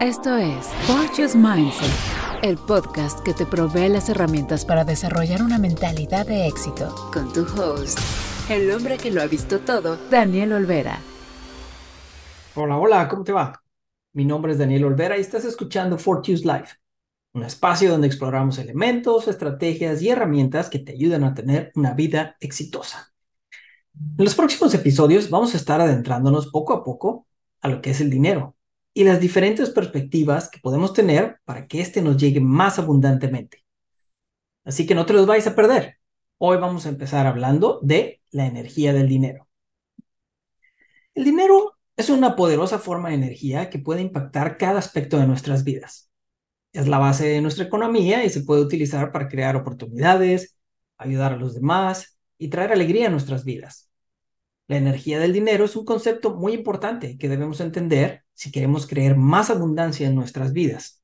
Esto es Fortune's Mindset, el podcast que te provee las herramientas para desarrollar una mentalidad de éxito. Con tu host, el hombre que lo ha visto todo, Daniel Olvera. Hola, hola, ¿cómo te va? Mi nombre es Daniel Olvera y estás escuchando Fortune's Life, un espacio donde exploramos elementos, estrategias y herramientas que te ayudan a tener una vida exitosa. En los próximos episodios vamos a estar adentrándonos poco a poco a lo que es el dinero y las diferentes perspectivas que podemos tener para que éste nos llegue más abundantemente. Así que no te los vais a perder. Hoy vamos a empezar hablando de la energía del dinero. El dinero es una poderosa forma de energía que puede impactar cada aspecto de nuestras vidas. Es la base de nuestra economía y se puede utilizar para crear oportunidades, ayudar a los demás y traer alegría a nuestras vidas. La energía del dinero es un concepto muy importante que debemos entender si queremos creer más abundancia en nuestras vidas.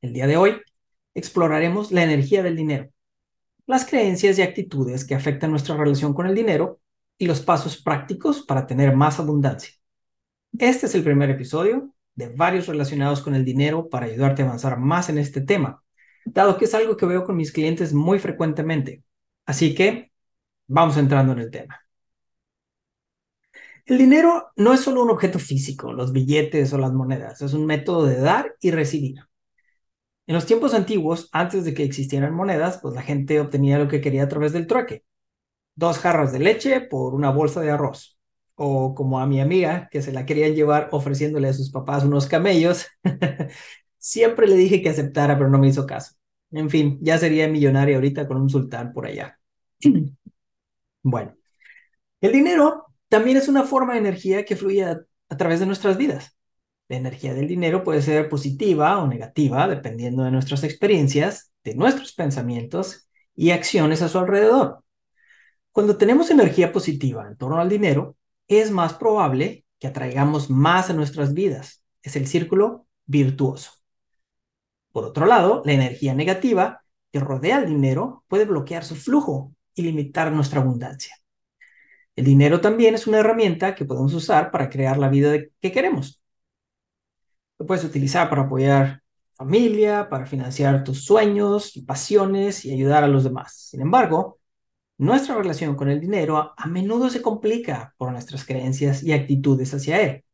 El día de hoy exploraremos la energía del dinero, las creencias y actitudes que afectan nuestra relación con el dinero y los pasos prácticos para tener más abundancia. Este es el primer episodio de varios relacionados con el dinero para ayudarte a avanzar más en este tema, dado que es algo que veo con mis clientes muy frecuentemente. Así que vamos entrando en el tema. El dinero no es solo un objeto físico, los billetes o las monedas, es un método de dar y recibir. En los tiempos antiguos, antes de que existieran monedas, pues la gente obtenía lo que quería a través del trueque. Dos jarras de leche por una bolsa de arroz. O como a mi amiga, que se la querían llevar ofreciéndole a sus papás unos camellos. Siempre le dije que aceptara, pero no me hizo caso. En fin, ya sería millonaria ahorita con un sultán por allá. bueno, el dinero también es una forma de energía que fluye a, través de nuestras vidas. La energía del dinero puede ser positiva o negativa dependiendo de nuestras experiencias, de nuestros pensamientos y acciones a su alrededor. Cuando tenemos energía positiva en torno al dinero, es más probable que atraigamos más a nuestras vidas. Es el círculo virtuoso. Por otro lado, la energía negativa que rodea al dinero puede bloquear su flujo y limitar nuestra abundancia. El dinero también es una herramienta que podemos usar para crear la vida que queremos. Lo puedes utilizar para apoyar familia, para financiar tus sueños y pasiones y ayudar a los demás. Sin embargo, nuestra relación con el dinero a, menudo se complica por nuestras creencias y actitudes hacia él.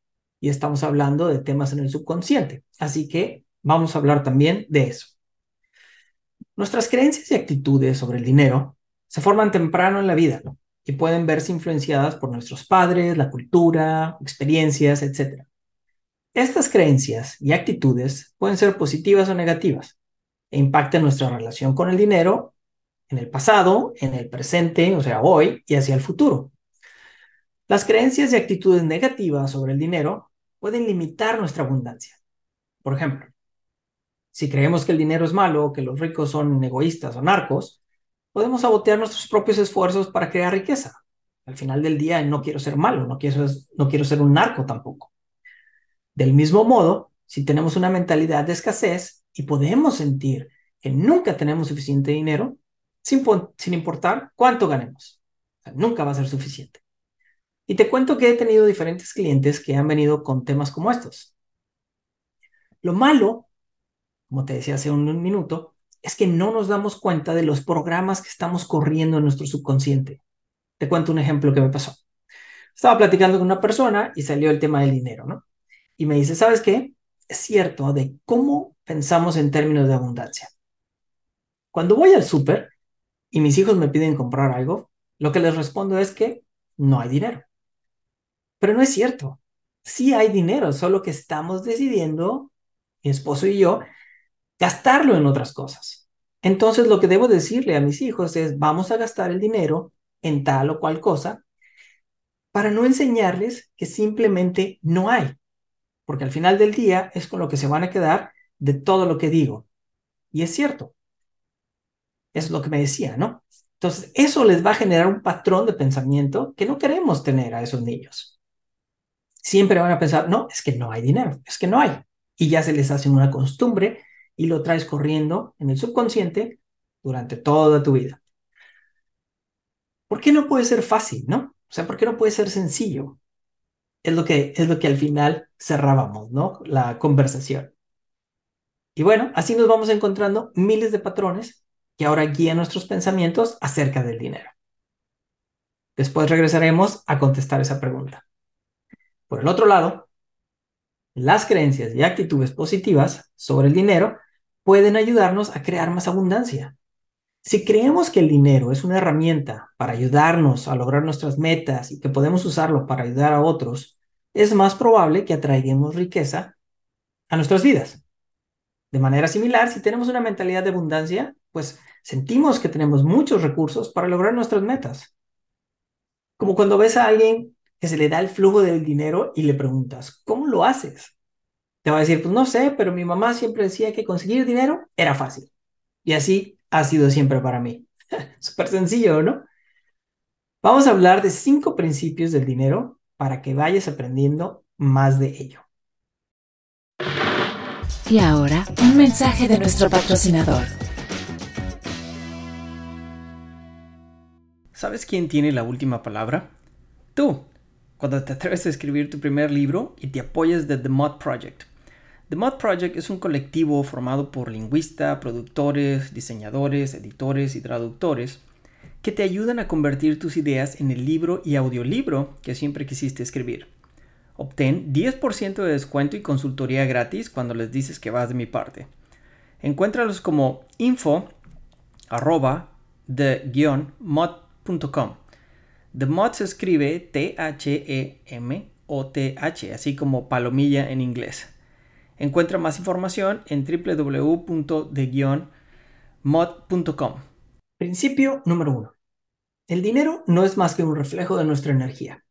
Y estamos hablando de temas en el subconsciente. Así que vamos a hablar también de eso. Nuestras creencias y actitudes sobre el dinero se forman temprano en la vida pueden verse influenciadas por nuestros padres, la cultura, experiencias, etc. Estas creencias y actitudes pueden ser positivas o negativas e impactan nuestra relación con el dinero en el pasado, en el presente, o sea, hoy y hacia el futuro. Las creencias y actitudes negativas sobre el dinero pueden limitar nuestra abundancia. Por ejemplo, si creemos que el dinero es malo, que los ricos son egoístas o narcos, podemos sabotear nuestros propios esfuerzos para crear riqueza. Al final del día no quiero ser malo, no quiero, ser un narco tampoco. Del mismo modo, si tenemos una mentalidad de escasez y podemos sentir que nunca tenemos suficiente dinero, sin importar cuánto ganemos, nunca va a ser suficiente. Y te cuento que he tenido diferentes clientes que han venido con temas como estos. Lo malo, como te decía hace un minuto, es que no nos damos cuenta de los programas que estamos corriendo en nuestro subconsciente. Te cuento un ejemplo que me pasó. Estaba platicando con una persona y salió el tema del dinero, ¿no? Y me dice, ¿sabes qué? Es cierto de cómo pensamos en términos de abundancia. Cuando voy al súper y mis hijos me piden comprar algo, lo que les respondo es que no hay dinero. Pero no es cierto. Sí hay dinero, solo que estamos decidiendo, mi esposo y yo, gastarlo en otras cosas. Entonces lo que debo decirle a mis hijos es, vamos a gastar el dinero en tal o cual cosa para no enseñarles que simplemente no hay, porque al final del día es con lo que se van a quedar de todo lo que digo. Y es cierto. Es lo que me decía, ¿no? Entonces, eso les va a generar un patrón de pensamiento que no queremos tener a esos niños. Siempre van a pensar, no, es que no hay dinero, es que no hay. Y ya se les hace una costumbre y lo traes corriendo en el subconsciente durante toda tu vida. ¿Por qué no puede ser fácil, no? O sea, ¿por qué no puede ser sencillo? Es lo que, es lo que al final cerrábamos, ¿no? La conversación. Y bueno, así nos vamos encontrando miles de patrones que ahora guían nuestros pensamientos acerca del dinero. Después regresaremos a contestar esa pregunta. Por el otro lado, las creencias y actitudes positivas sobre el dinero pueden ayudarnos a crear más abundancia. Si creemos que el dinero es una herramienta para ayudarnos a lograr nuestras metas y que podemos usarlo para ayudar a otros, es más probable que atraigamos riqueza a nuestras vidas. De manera similar, si tenemos una mentalidad de abundancia, pues sentimos que tenemos muchos recursos para lograr nuestras metas. Como cuando ves a alguien que se le da el flujo del dinero y le preguntas, ¿cómo lo haces? Te va a decir, pues no sé, pero mi mamá siempre decía que conseguir dinero era fácil. Y así ha sido siempre para mí. Súper sencillo, ¿no? Vamos a hablar de cinco principios del dinero para que vayas aprendiendo más de ello. Y ahora, un mensaje de nuestro patrocinador. ¿Sabes quién tiene la última palabra? Tú, cuando te atreves a escribir tu primer libro y te apoyas de The Mod Project. The Mod Project es un colectivo formado por lingüistas, productores, diseñadores, editores y traductores que te ayudan a convertir tus ideas en el libro y audiolibro que siempre quisiste escribir. Obtén 10% de descuento y consultoría gratis cuando les dices que vas de mi parte. Encuéntralos como info arroba the-mod.com. The Mod se escribe T-H-E-M-O-T-H, así como palomilla en inglés. Encuentra más información en www.de-mod.com. Principio número uno. El dinero no es más que un reflejo de nuestra energía.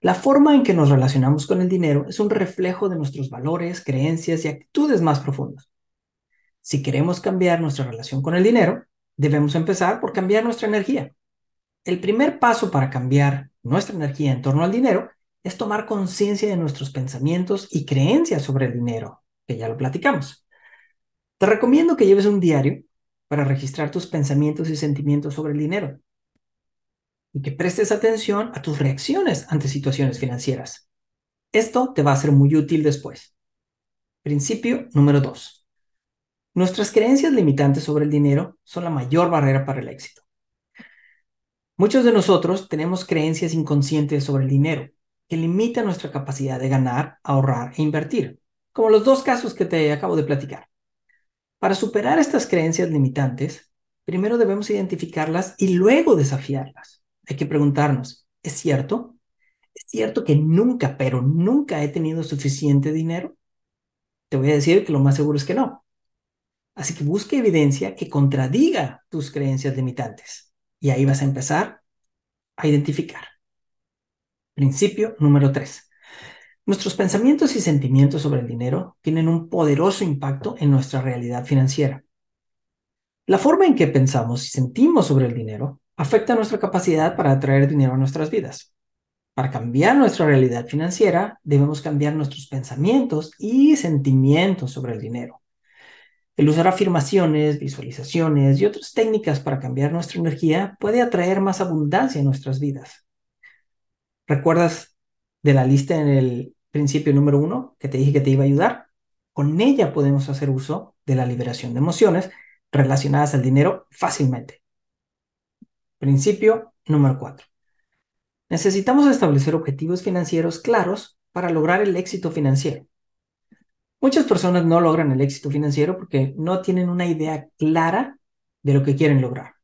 La forma en que nos relacionamos con el dinero es un reflejo de nuestros valores, creencias y actitudes más profundas. Si queremos cambiar nuestra relación con el dinero, debemos empezar por cambiar nuestra energía. El primer paso para cambiar nuestra energía en torno al dinero es tomar conciencia de nuestros pensamientos y creencias sobre el dinero, que ya lo platicamos. Te recomiendo que lleves un diario para registrar tus pensamientos y sentimientos sobre el dinero y que prestes atención a tus reacciones ante situaciones financieras. Esto te va a ser muy útil después. Principio número 2. Nuestras creencias limitantes sobre el dinero son la mayor barrera para el éxito. Muchos de nosotros tenemos creencias inconscientes sobre el dinero que limita nuestra capacidad de ganar, ahorrar e invertir, como los dos casos que te acabo de platicar. Para superar estas creencias limitantes, primero debemos identificarlas y luego desafiarlas. Hay que preguntarnos, ¿es cierto? ¿Es cierto que nunca, pero nunca he tenido suficiente dinero? Te voy a decir que lo más seguro es que no. Así que busque evidencia que contradiga tus creencias limitantes. Y ahí vas a empezar a identificar. Principio número 3. Nuestros pensamientos y sentimientos sobre el dinero tienen un poderoso impacto en nuestra realidad financiera. La forma en que pensamos y sentimos sobre el dinero afecta nuestra capacidad para atraer dinero a nuestras vidas. Para cambiar nuestra realidad financiera, debemos cambiar nuestros pensamientos y sentimientos sobre el dinero. El usar afirmaciones, visualizaciones y otras técnicas para cambiar nuestra energía puede atraer más abundancia en nuestras vidas. ¿Recuerdas de la lista en el principio número uno que te dije que te iba a ayudar? Con ella podemos hacer uso de la liberación de emociones relacionadas al dinero fácilmente. Principio número cuatro. Necesitamos establecer objetivos financieros claros para lograr el éxito financiero. Muchas personas no logran el éxito financiero porque no tienen una idea clara de lo que quieren lograr.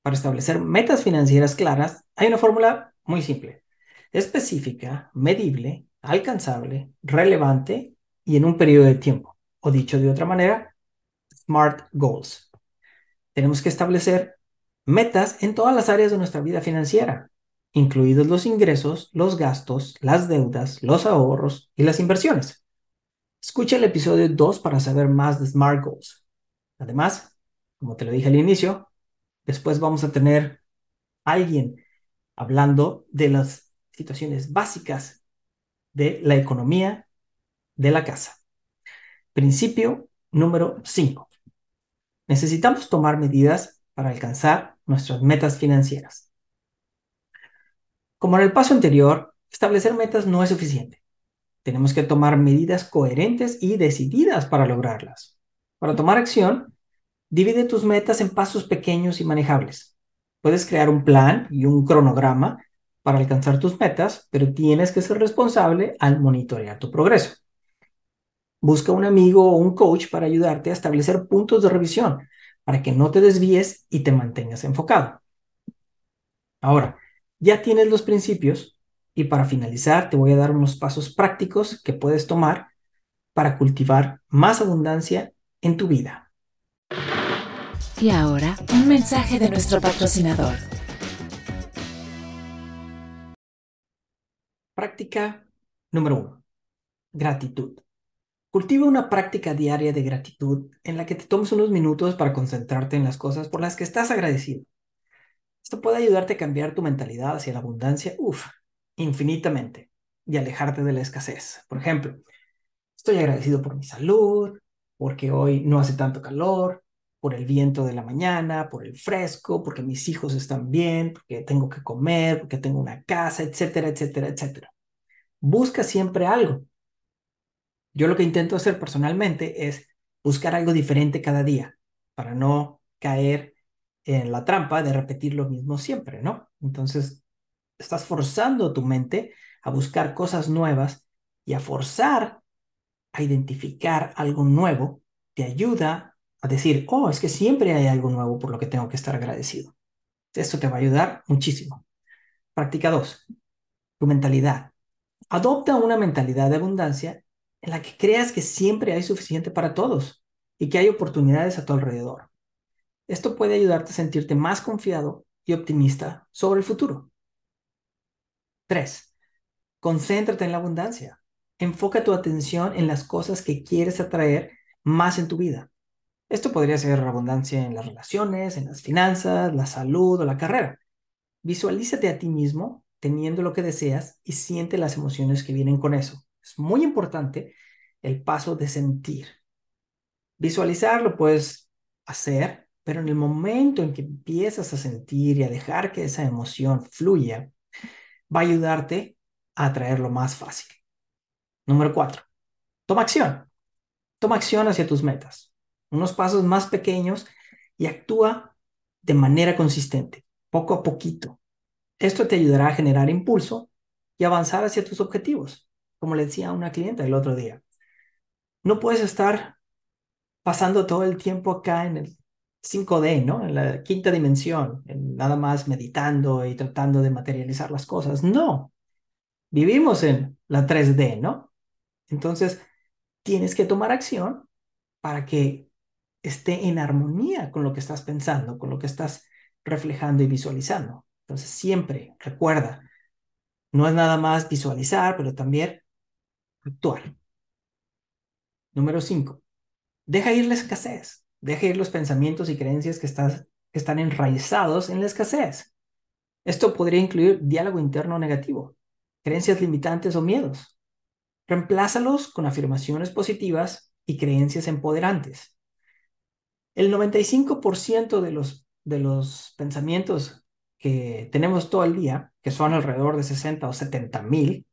Para establecer metas financieras claras, hay una fórmula muy simple. Específica, medible, alcanzable, relevante y en un periodo de tiempo. O dicho de otra manera, SMART Goals. Tenemos que establecer metas en todas las áreas de nuestra vida financiera, incluidos los ingresos, los gastos, las deudas, los ahorros y las inversiones. Escucha el episodio 2 para saber más de SMART Goals. Además, como te lo dije al inicio, después vamos a tener alguien hablando de las situaciones básicas de la economía de la casa. Principio número 5. Necesitamos tomar medidas para alcanzar nuestras metas financieras. Como en el paso anterior, establecer metas no es suficiente. Tenemos que tomar medidas coherentes y decididas para lograrlas. Para tomar acción, divide tus metas en pasos pequeños y manejables. Puedes crear un plan y un cronograma para alcanzar tus metas, pero tienes que ser responsable al monitorear tu progreso. Busca un amigo o un coach para ayudarte a establecer puntos de revisión para que no te desvíes y te mantengas enfocado. Ahora, ya tienes los principios y para finalizar te voy a dar unos pasos prácticos que puedes tomar para cultivar más abundancia en tu vida. Y ahora, un mensaje de nuestro patrocinador. Práctica número uno. Gratitud. Cultiva una práctica diaria de gratitud en la que te tomes unos minutos para concentrarte en las cosas por las que estás agradecido. Esto puede ayudarte a cambiar tu mentalidad hacia la abundancia, uff, infinitamente, y alejarte de la escasez. Por ejemplo, estoy agradecido por mi salud, porque hoy no hace tanto calor, por el viento de la mañana, por el fresco, porque mis hijos están bien, porque tengo que comer, porque tengo una casa, etcétera, etcétera, etcétera. Busca siempre algo. Yo lo que intento hacer personalmente es buscar algo diferente cada día para no caer en la trampa de repetir lo mismo siempre, ¿no? Entonces, estás forzando tu mente a buscar cosas nuevas y a forzar a identificar algo nuevo te ayuda a decir, oh, es que siempre hay algo nuevo por lo que tengo que estar agradecido. Esto te va a ayudar muchísimo. Práctica 2. Tu mentalidad. Adopta una mentalidad de abundancia en la que creas que siempre hay suficiente para todos y que hay oportunidades a tu alrededor. Esto puede ayudarte a sentirte más confiado y optimista sobre el futuro. 3. Concéntrate en la abundancia. Enfoca tu atención en las cosas que quieres atraer más en tu vida. Esto podría ser abundancia en las relaciones, en las finanzas, la salud o la carrera. Visualízate a ti mismo teniendo lo que deseas y siente las emociones que vienen con eso. Es muy importante el paso de sentir. Visualizar lo puedes hacer, pero en el momento en que empiezas a sentir y a dejar que esa emoción fluya, va a ayudarte a atraerlo más fácil. Número cuatro, toma acción. Toma acción hacia tus metas unos pasos más pequeños y actúa de manera consistente, poco a poquito. Esto te ayudará a generar impulso y avanzar hacia tus objetivos, como le decía a una clienta el otro día. No puedes estar pasando todo el tiempo acá en el 5D, ¿no? En la quinta dimensión, en nada más meditando y tratando de materializar las cosas. No, vivimos en la 3D, ¿no? Entonces, tienes que tomar acción para que esté en armonía con lo que estás pensando, con lo que estás reflejando y visualizando. Entonces, siempre recuerda, no es nada más visualizar, pero también actuar. Número 5. Deja ir la escasez. Deja ir los pensamientos y creencias que, que están enraizados en la escasez. Esto podría incluir diálogo interno negativo, creencias limitantes o miedos. Reemplázalos con afirmaciones positivas y creencias empoderantes. El 95% de los, de los pensamientos que tenemos todo el día, que son alrededor de 60 o 70 mil,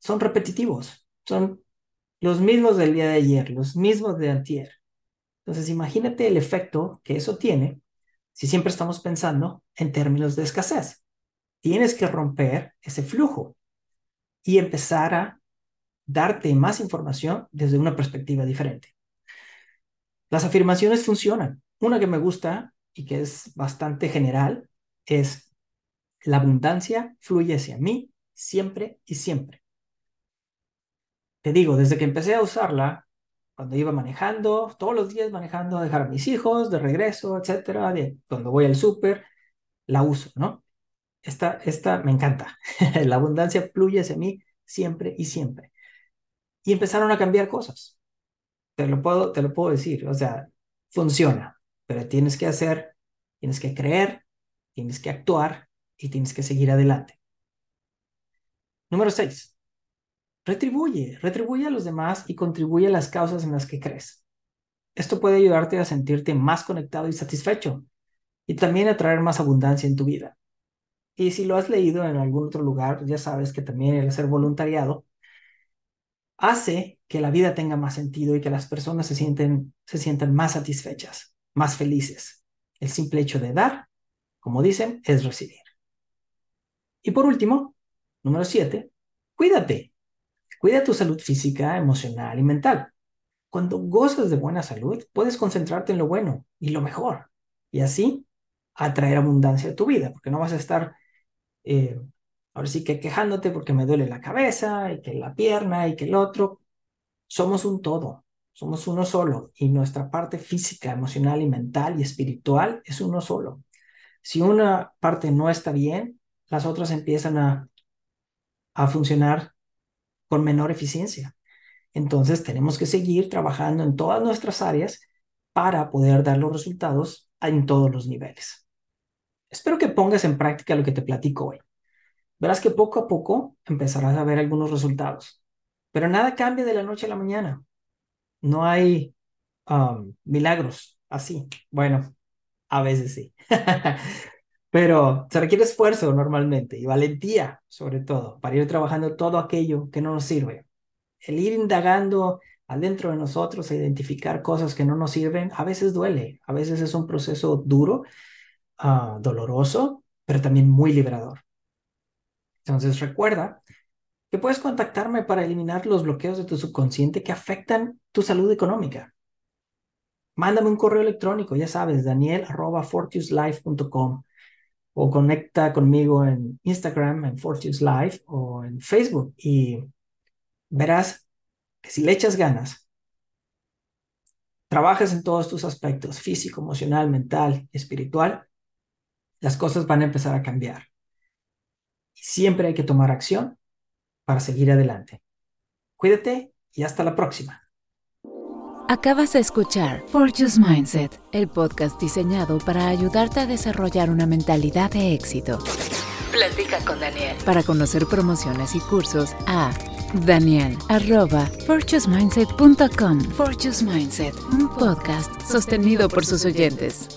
son repetitivos, son los mismos del día de ayer, los mismos de antier. Entonces, imagínate el efecto que eso tiene si siempre estamos pensando en términos de escasez. Tienes que romper ese flujo y empezar a darte más información desde una perspectiva diferente. Las afirmaciones funcionan. Una que me gusta y que es bastante general es, la abundancia fluye hacia mí siempre y siempre. Te digo, desde que empecé a usarla, cuando iba manejando, todos los días manejando a dejar a mis hijos, de regreso, etcétera, de, cuando voy al súper, la uso, ¿no? Esta, esta me encanta. la abundancia fluye hacia mí siempre y siempre. Y empezaron a cambiar cosas te lo puedo, te lo puedo decir, o sea, funciona, pero tienes que hacer, tienes que creer, tienes que actuar y tienes que seguir adelante. Número 6. Retribuye, retribuye a los demás y contribuye a las causas en las que crees. Esto puede ayudarte a sentirte más conectado y satisfecho y también a traer más abundancia en tu vida. Y si lo has leído en algún otro lugar, ya sabes que también el hacer voluntariado hace que la vida tenga más sentido y que las personas se sienten, se sientan más satisfechas, más felices. El simple hecho de dar, como dicen, es recibir. Y por último, número siete, cuídate. Cuida tu salud física, emocional y mental. Cuando gozas de buena salud, puedes concentrarte en lo bueno y lo mejor. Y así atraer abundancia a tu vida, porque no vas a estar, eh, ahora sí que quejándote porque me duele la cabeza y que la pierna y que el otro. Somos un todo, somos uno solo y nuestra parte física, emocional y mental y espiritual es uno solo. Si una parte no está bien, las otras empiezan a, a funcionar con menor eficiencia. Entonces tenemos que seguir trabajando en todas nuestras áreas para poder dar los resultados en todos los niveles. Espero que pongas en práctica lo que te platico hoy. Verás que poco a poco empezarás a ver algunos resultados, pero nada cambia de la noche a la mañana. No hay um, milagros así. Bueno, a veces sí. Pero se requiere esfuerzo normalmente y valentía, sobre todo, para ir trabajando todo aquello que no nos sirve. El ir indagando adentro de nosotros a identificar cosas que no nos sirven, a veces duele, a veces es un proceso duro, uh, doloroso, pero también muy liberador. Entonces recuerda que puedes contactarme para eliminar los bloqueos de tu subconsciente que afectan tu salud económica. Mándame un correo electrónico, ya sabes, daniel.fortuselife.com o conecta conmigo en Instagram, en Fortunes Life o en Facebook y verás que si le echas ganas, trabajas en todos tus aspectos, físico, emocional, mental, espiritual, las cosas van a empezar a cambiar. Siempre hay que tomar acción para seguir adelante. Cuídate y hasta la próxima. Acabas de escuchar Fortune's Mindset, el podcast diseñado para ayudarte a desarrollar una mentalidad de éxito. Platica con Daniel. Para conocer promociones y cursos a Daniel arroba Mindset, un podcast sostenido por sus oyentes.